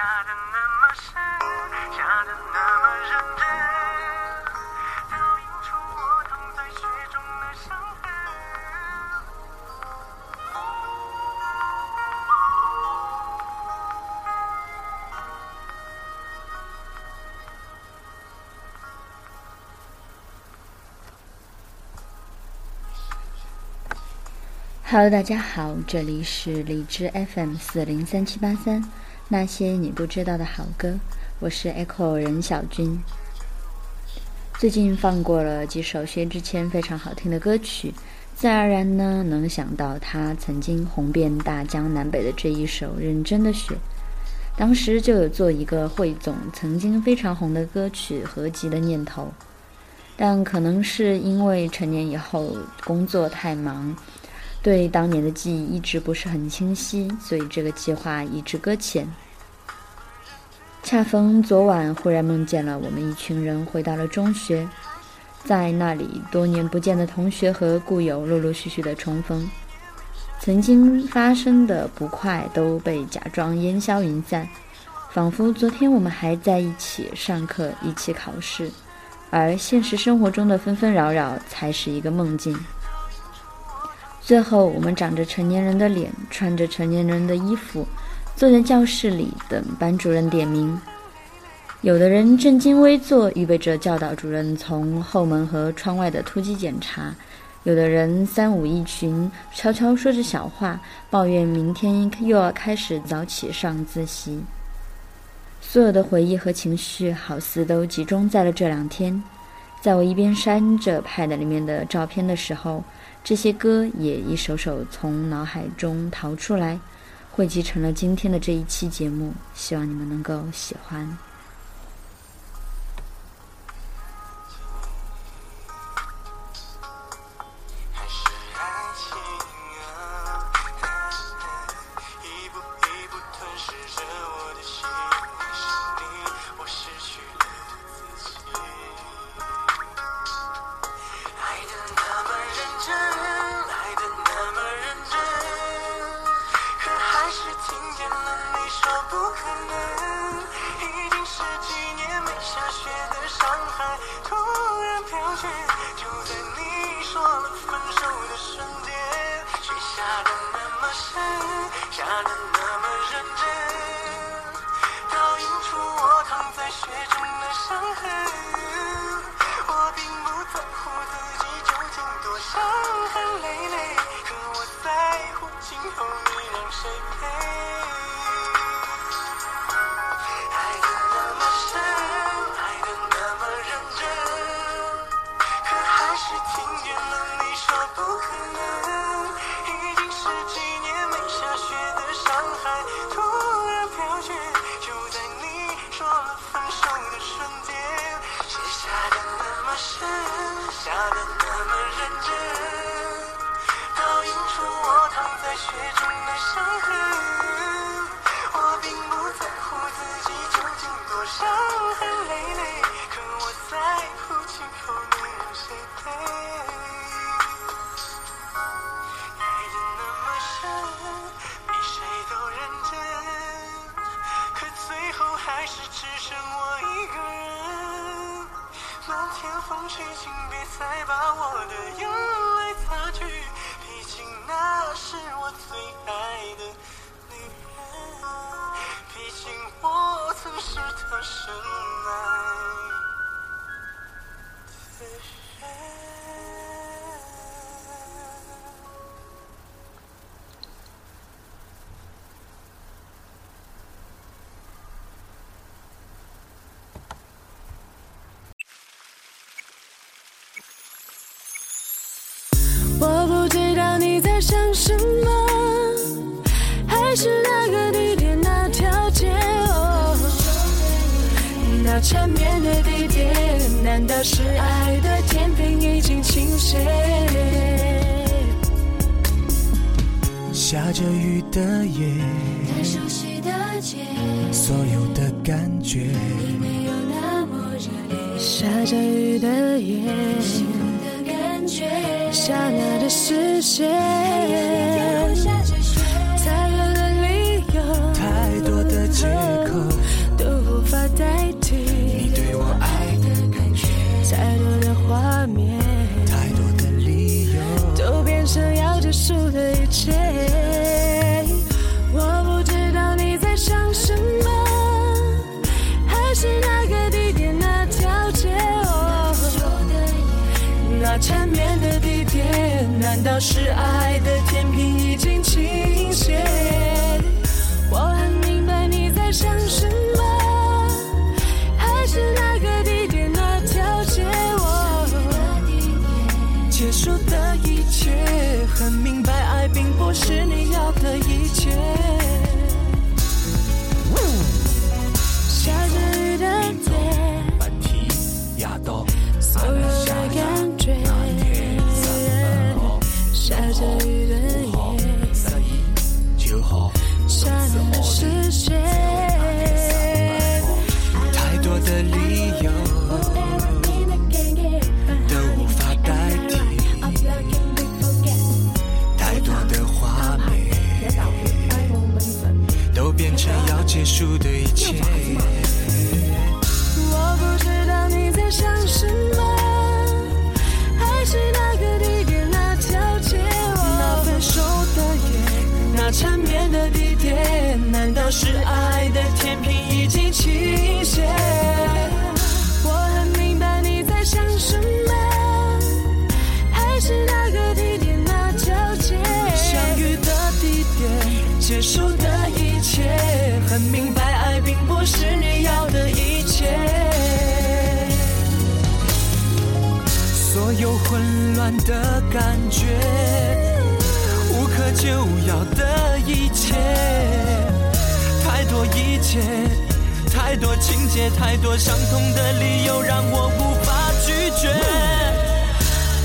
下的那么深，下的那么认真，倒映出我躺在雪中的伤痕。Hello，大家好，这里是荔枝 FM 四零三七八三，那些你不知道的好歌，我是 Echo 任小军。最近放过了几首薛之谦非常好听的歌曲，自然而然呢能想到他曾经红遍大江南北的这一首《认真的雪》，当时就有做一个汇总曾经非常红的歌曲合集的念头，但可能是因为成年以后工作太忙。对当年的记忆一直不是很清晰，所以这个计划一直搁浅。恰逢昨晚忽然梦见了我们一群人回到了中学，在那里多年不见的同学和故友陆陆续续的重逢，曾经发生的不快都被假装烟消云散，仿佛昨天我们还在一起上课、一起考试，而现实生活中的纷纷扰扰才是一个梦境。最后，我们长着成年人的脸，穿着成年人的衣服，坐在教室里等班主任点名。有的人正襟危坐，预备着教导主任从后门和窗外的突击检查；有的人三五一群，悄悄说着小话，抱怨明天又要开始早起上自习。所有的回忆和情绪，好似都集中在了这两天。在我一边删着 Pad 里面的照片的时候。这些歌也一首首从脑海中逃出来，汇集成了今天的这一期节目。希望你们能够喜欢。下的那么深，下的那么认真，倒映出我躺在雪中想什么，还是那个地点那条街哦，那缠绵的地点，难道是爱的天平已经倾斜？下着雨的夜，太熟悉的街，所有的感觉已没有那么热烈。下着雨的夜，感觉，刹那的视线，是是爱的天平已经倾斜？我很明白你在想什么，还是那个地点那条街，相遇的地点，结束的一切，很明白爱并不是你要的一切。所有混乱的感觉，无可救药的一切，切，太多情节，太多伤痛的理由，让我无法拒绝。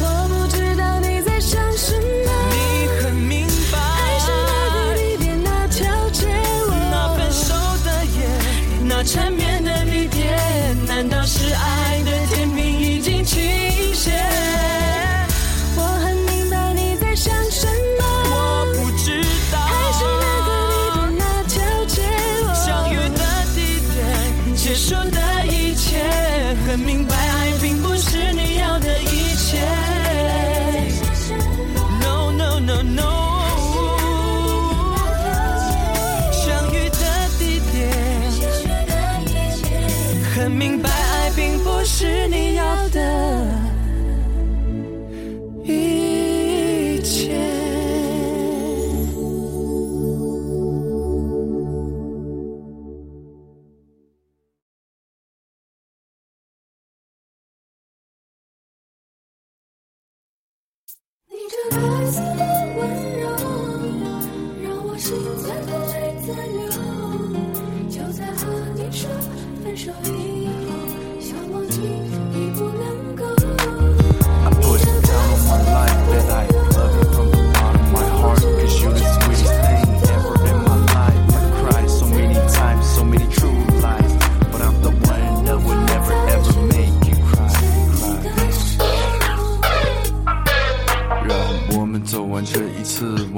我不知道你在想什么，你很明白，条街，那分手的夜，那缠色的温柔，让我心在痛，泪在流。就在和你说分手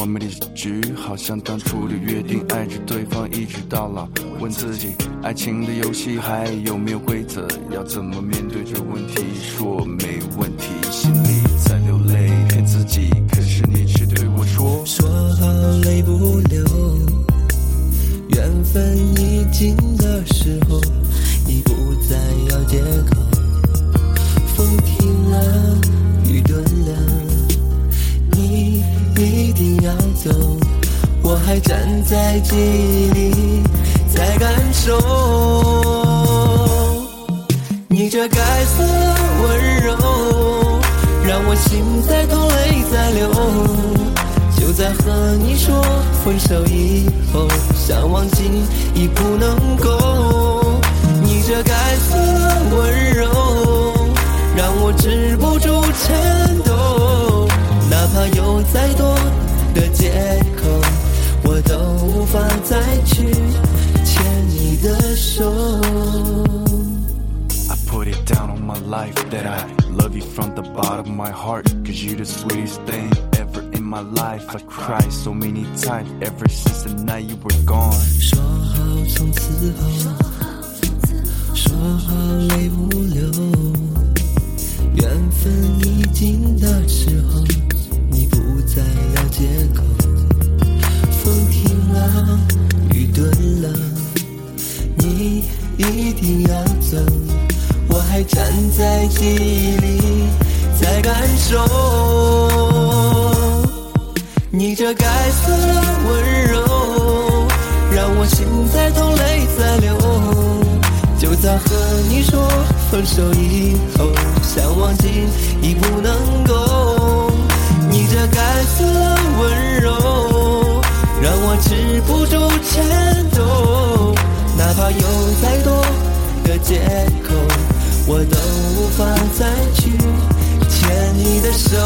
次完美的结局，好像当初的约定，爱着对方一直到老。问自己，爱情的游戏还有没有规则？要怎么面对这问题？说没问题，心里在流泪，骗自己，可是你却对我说。说好泪不流，缘分已尽的时候，定要走，我还站在记忆里，在感受。你这该死的温柔，让我心在痛，泪在流。就在和你说分手以后，想忘记已不能够。你这该死的温柔，让我止不住颤抖。有再多的借口，我都无法再去牵你的手。I put it down on my life that I love you from the bottom of my heart. Cause you're the sweetest thing ever in my life. I cried so many times ever since the night you were gone. 说好从此后，说好泪不流，缘分已尽的时候，你不再要借口，风停了，雨顿了，你一定要走，我还站在记忆里在感受。你这该死的温柔，让我心在痛，泪在流。就在和你说分手以后，想忘记已不能够。该死的温柔让我止不住颤抖。哪怕有再多的借口我都无法再去牵你的手。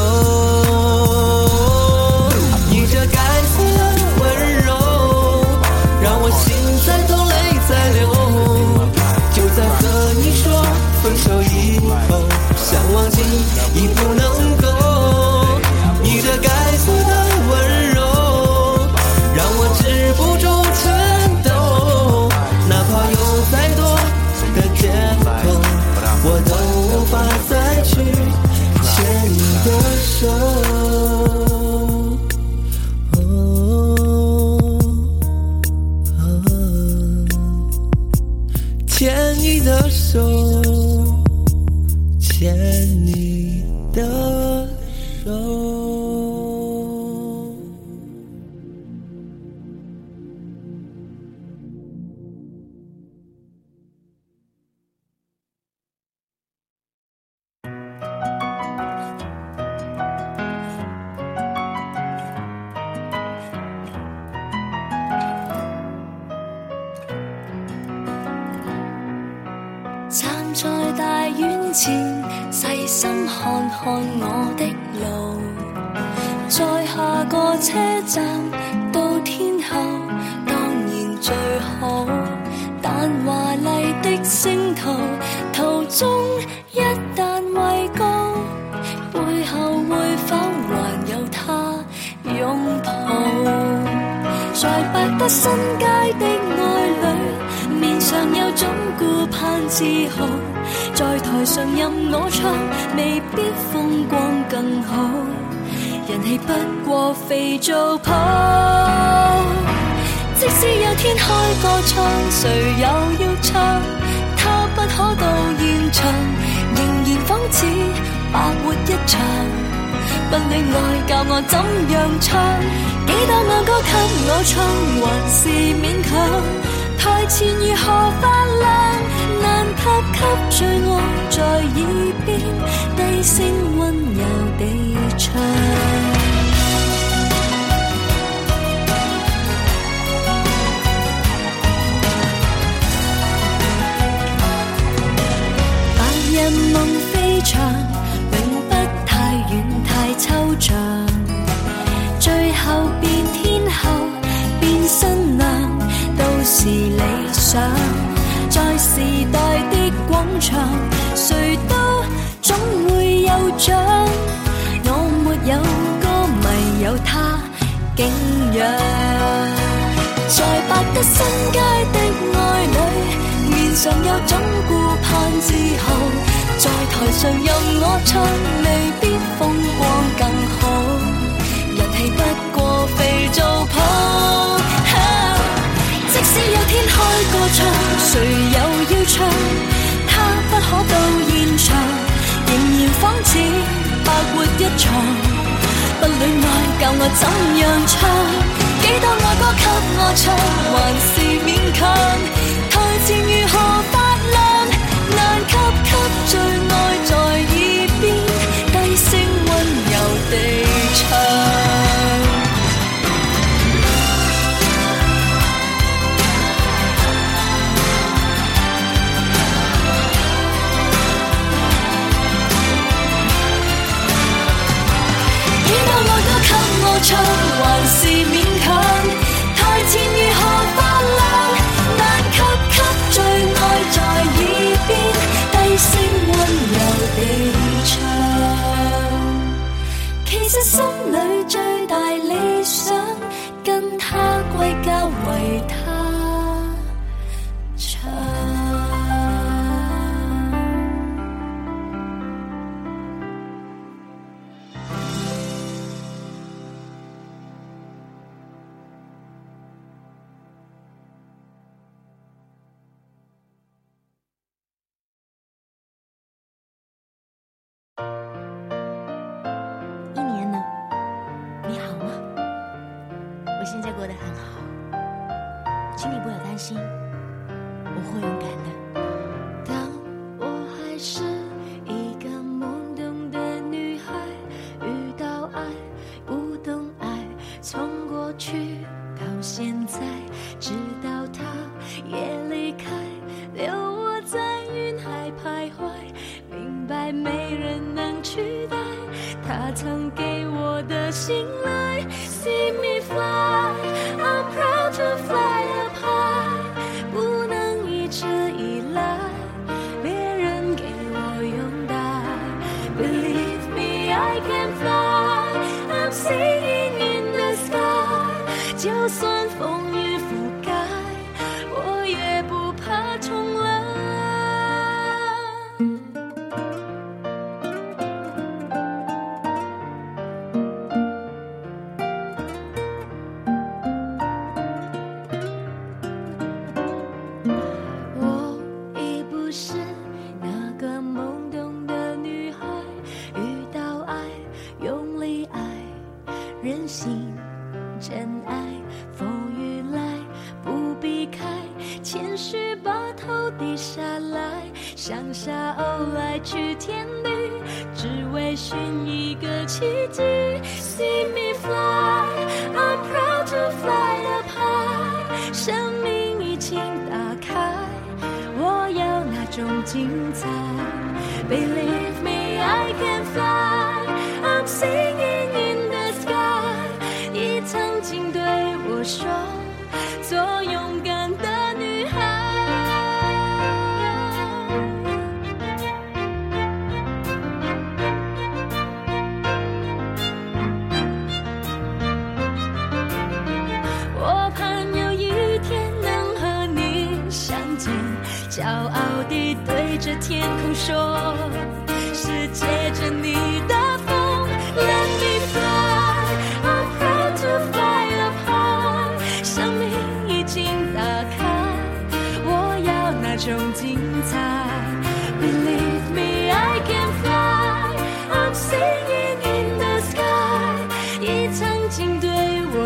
so chasing 景仰在百德新街的爱侣面上有种顾盼自豪在台上任我唱未必风光更好人气不过肥皂泡即使有天开个唱谁又要唱他不可到现场仍然仿似白活一场不恋爱，教我怎样唱？几多爱歌给我唱，还是勉强？台前如何？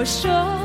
说，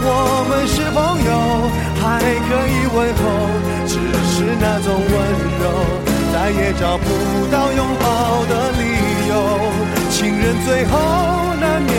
我们是朋友，还可以问候，只是那种温柔，再也找不到拥抱的理由。情人最后难免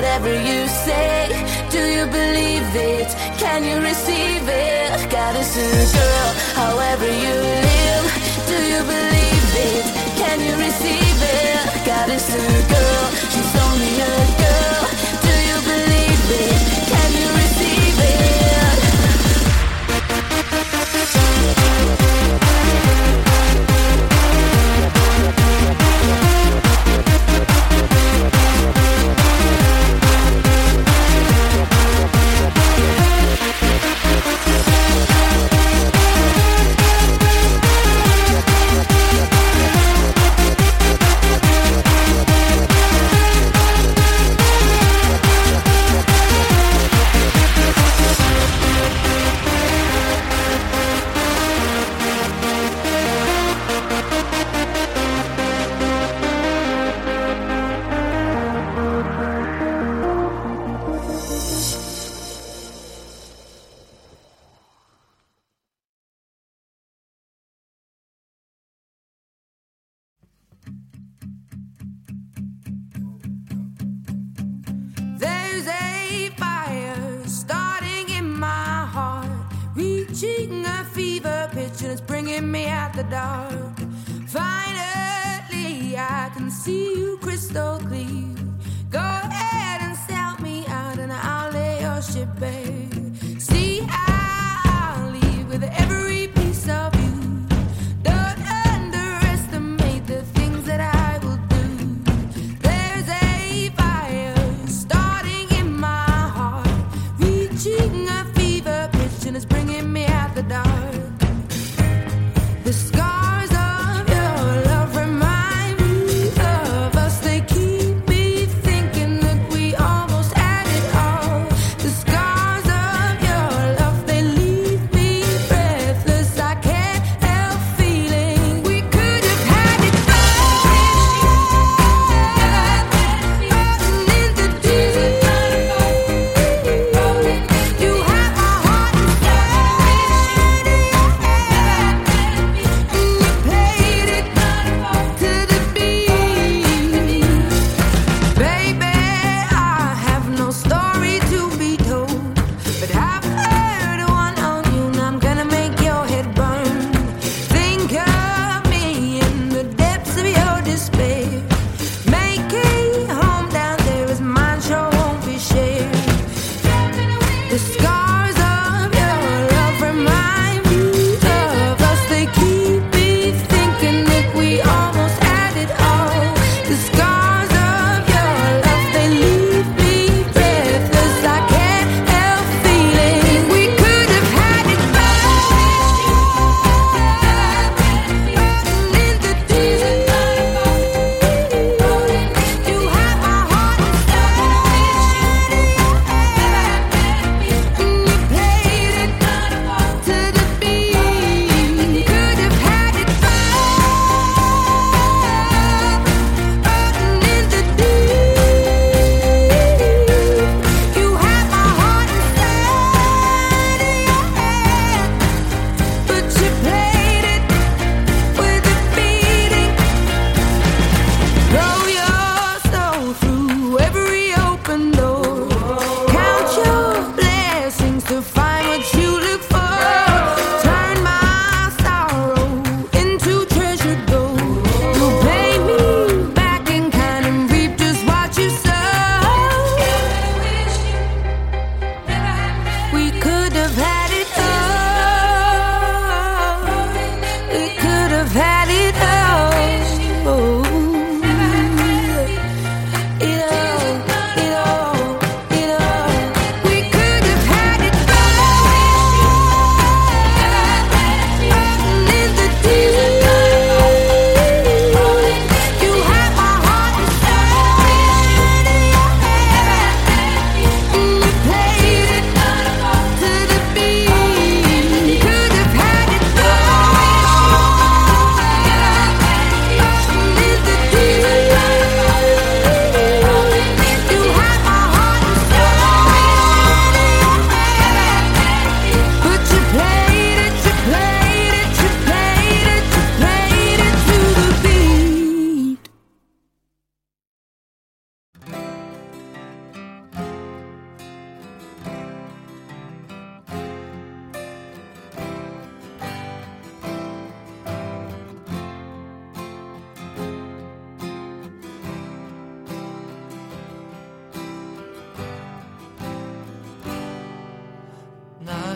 whatever you say. Do you believe it? Can you receive it? God is a girl, however you live. Do you believe it? Can you receive it? God is a girl, she's only a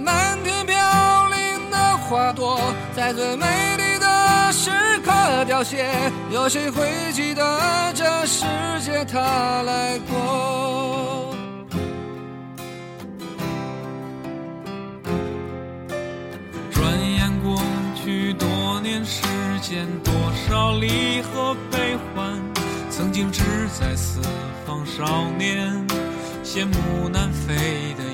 满天飘零的花朵，在最美丽的时刻凋谢。有谁会记得这世界他来过？转眼过去多年，时间多少离合悲欢？曾经志在四方少年，羡慕南飞的。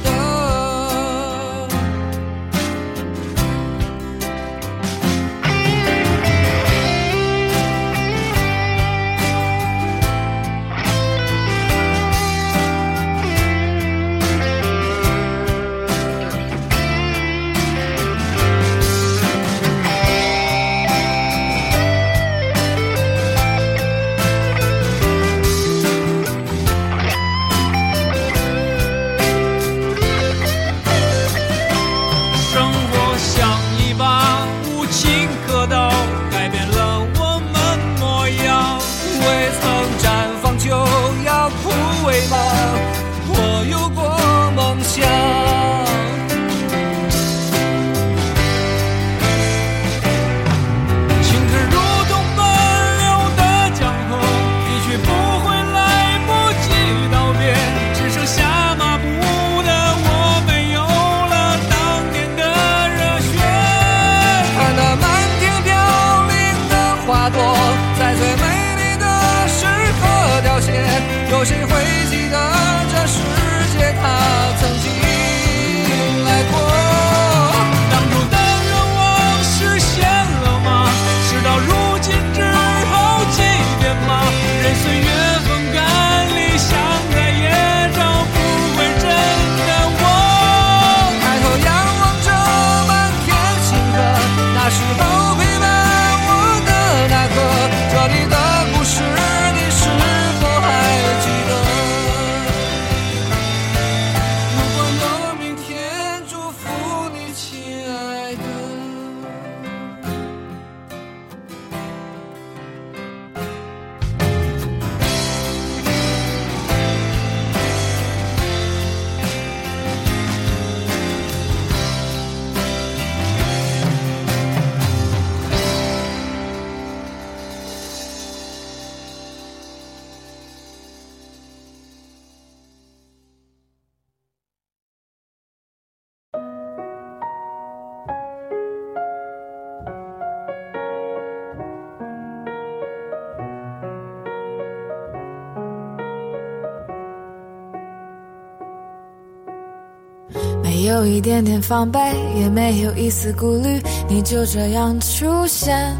得？有一点点防备，也没有一丝顾虑，你就这样出现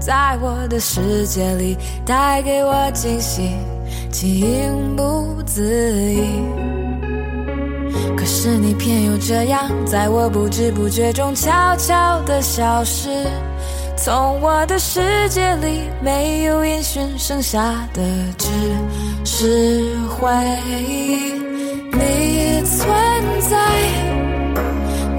在我的世界里，带给我惊喜，情不自已。可是你偏又这样，在我不知不觉中悄悄的消失，从我的世界里没有音讯，剩下的只是回忆。你存在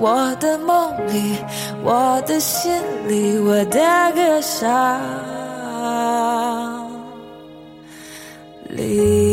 我的梦里，我的心里，我的歌声里。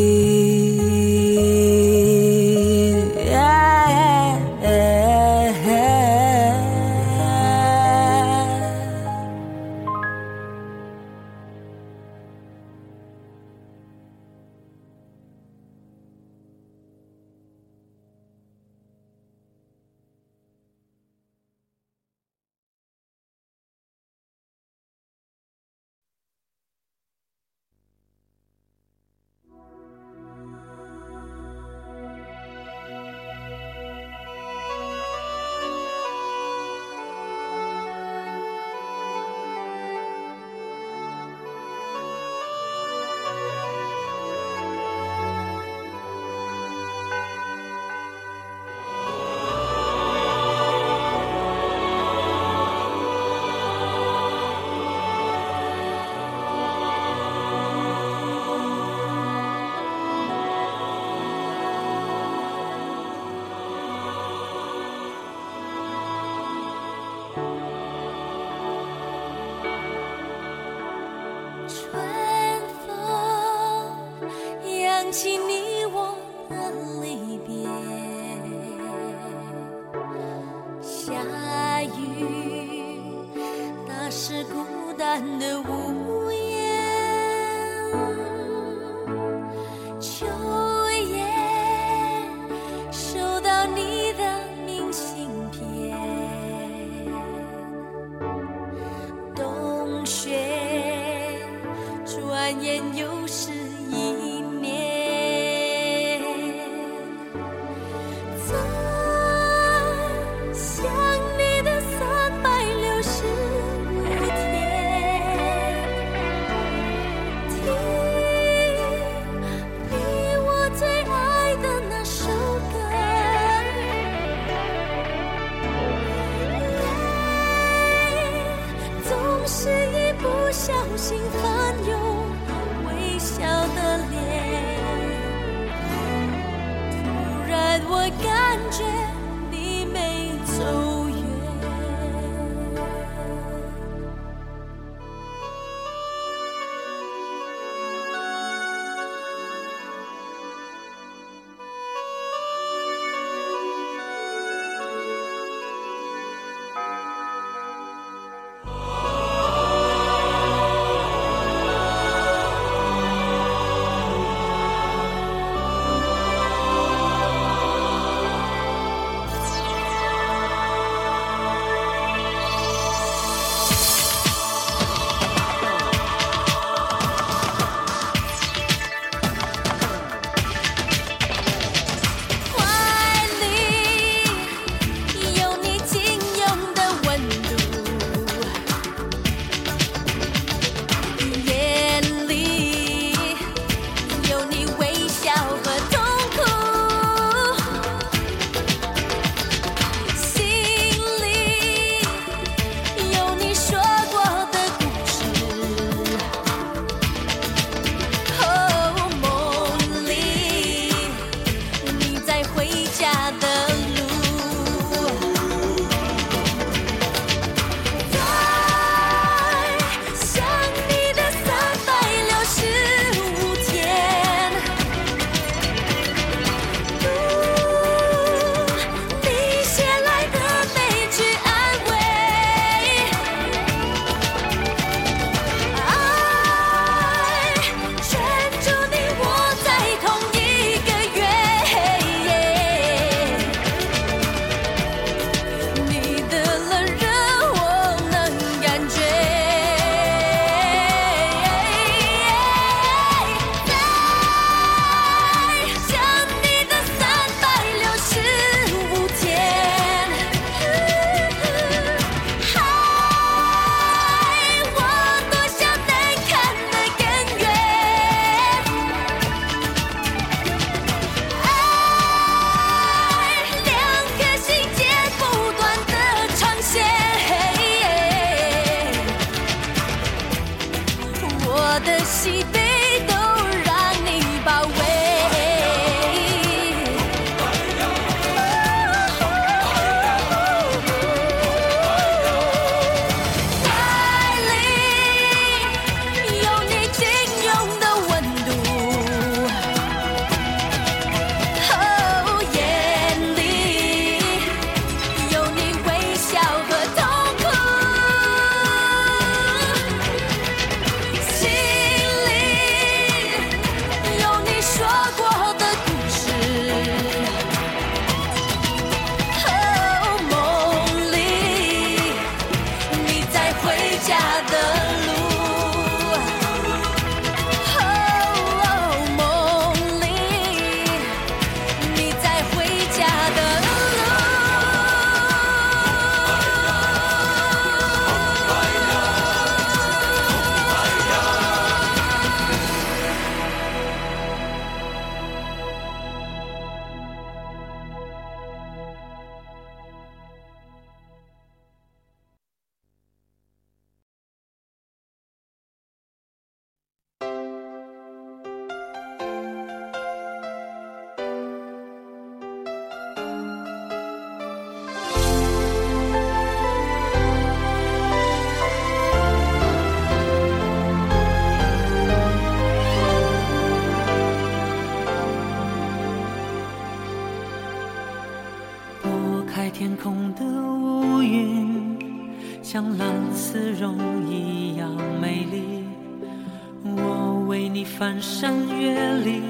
翻山越岭，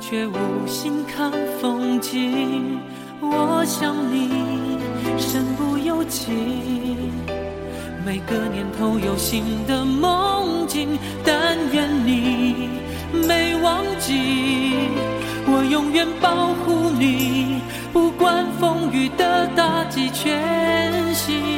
却无心看风景。我想你身不由己，每个年头有新的梦境，但愿你没忘记。我永远保护你，不管风雨的打击，全心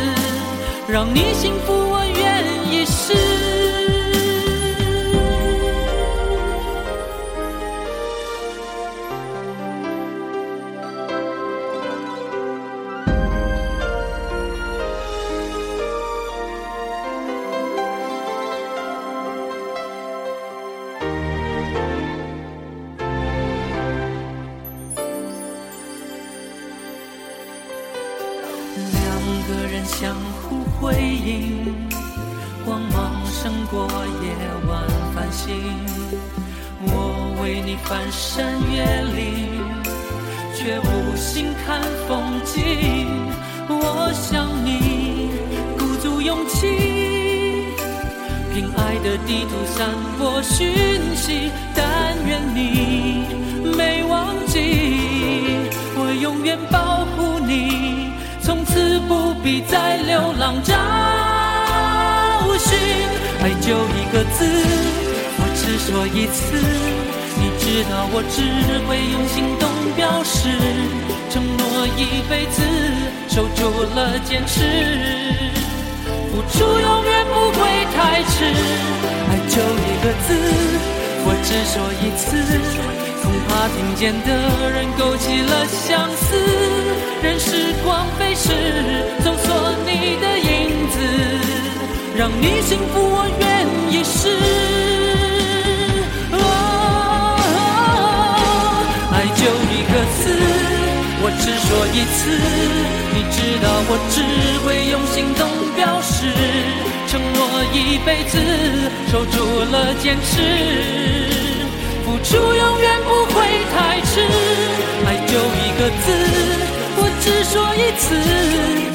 让你幸福，我愿眼的人勾起了相思任时光飞逝搜索你的影子让你幸福我愿意试喔爱就一个字我只说一次你知道我只会用行动表示承诺一辈子守住了坚持付出永远不会太迟，爱就一个字，我只说一次，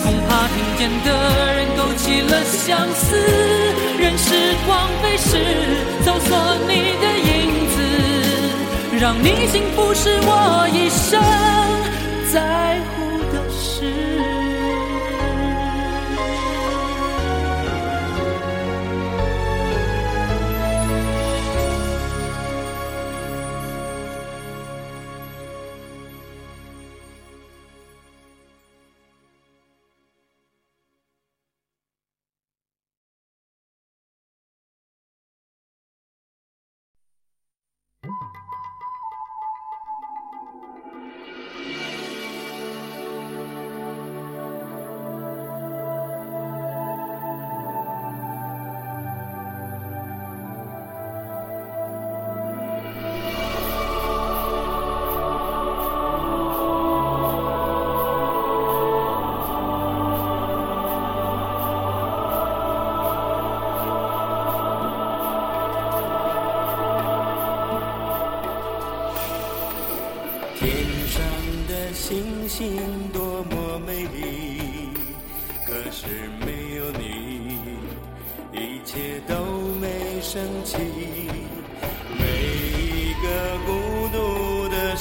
恐怕听见的人勾起了相思。任时光飞逝，搜索你的影子，让你幸福是我一生在乎。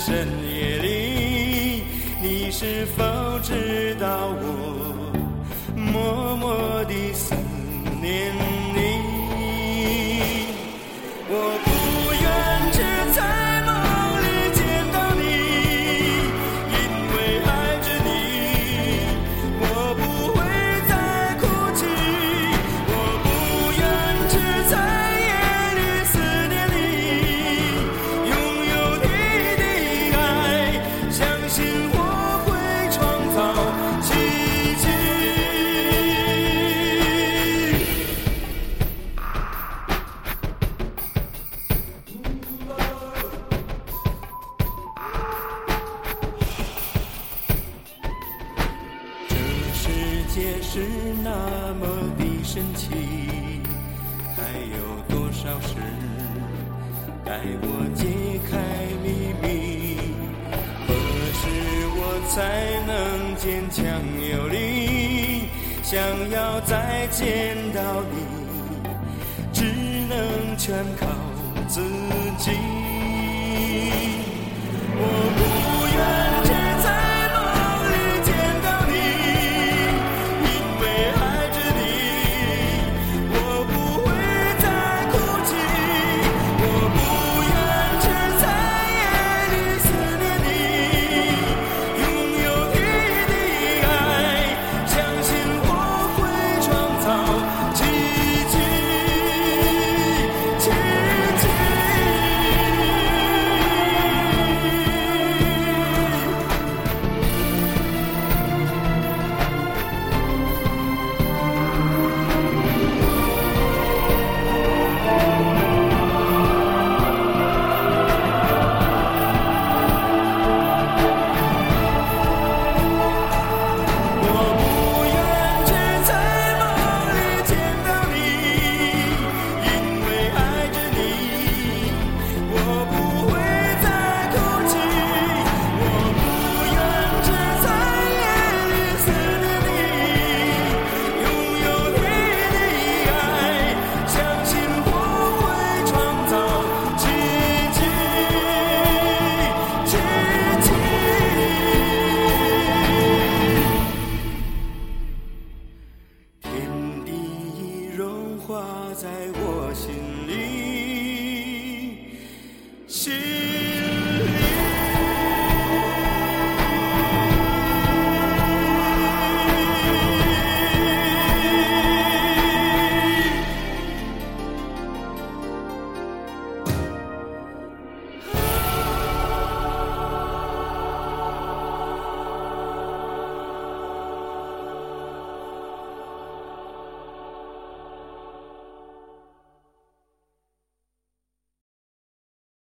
深夜里，你是否知道我默默地思念你？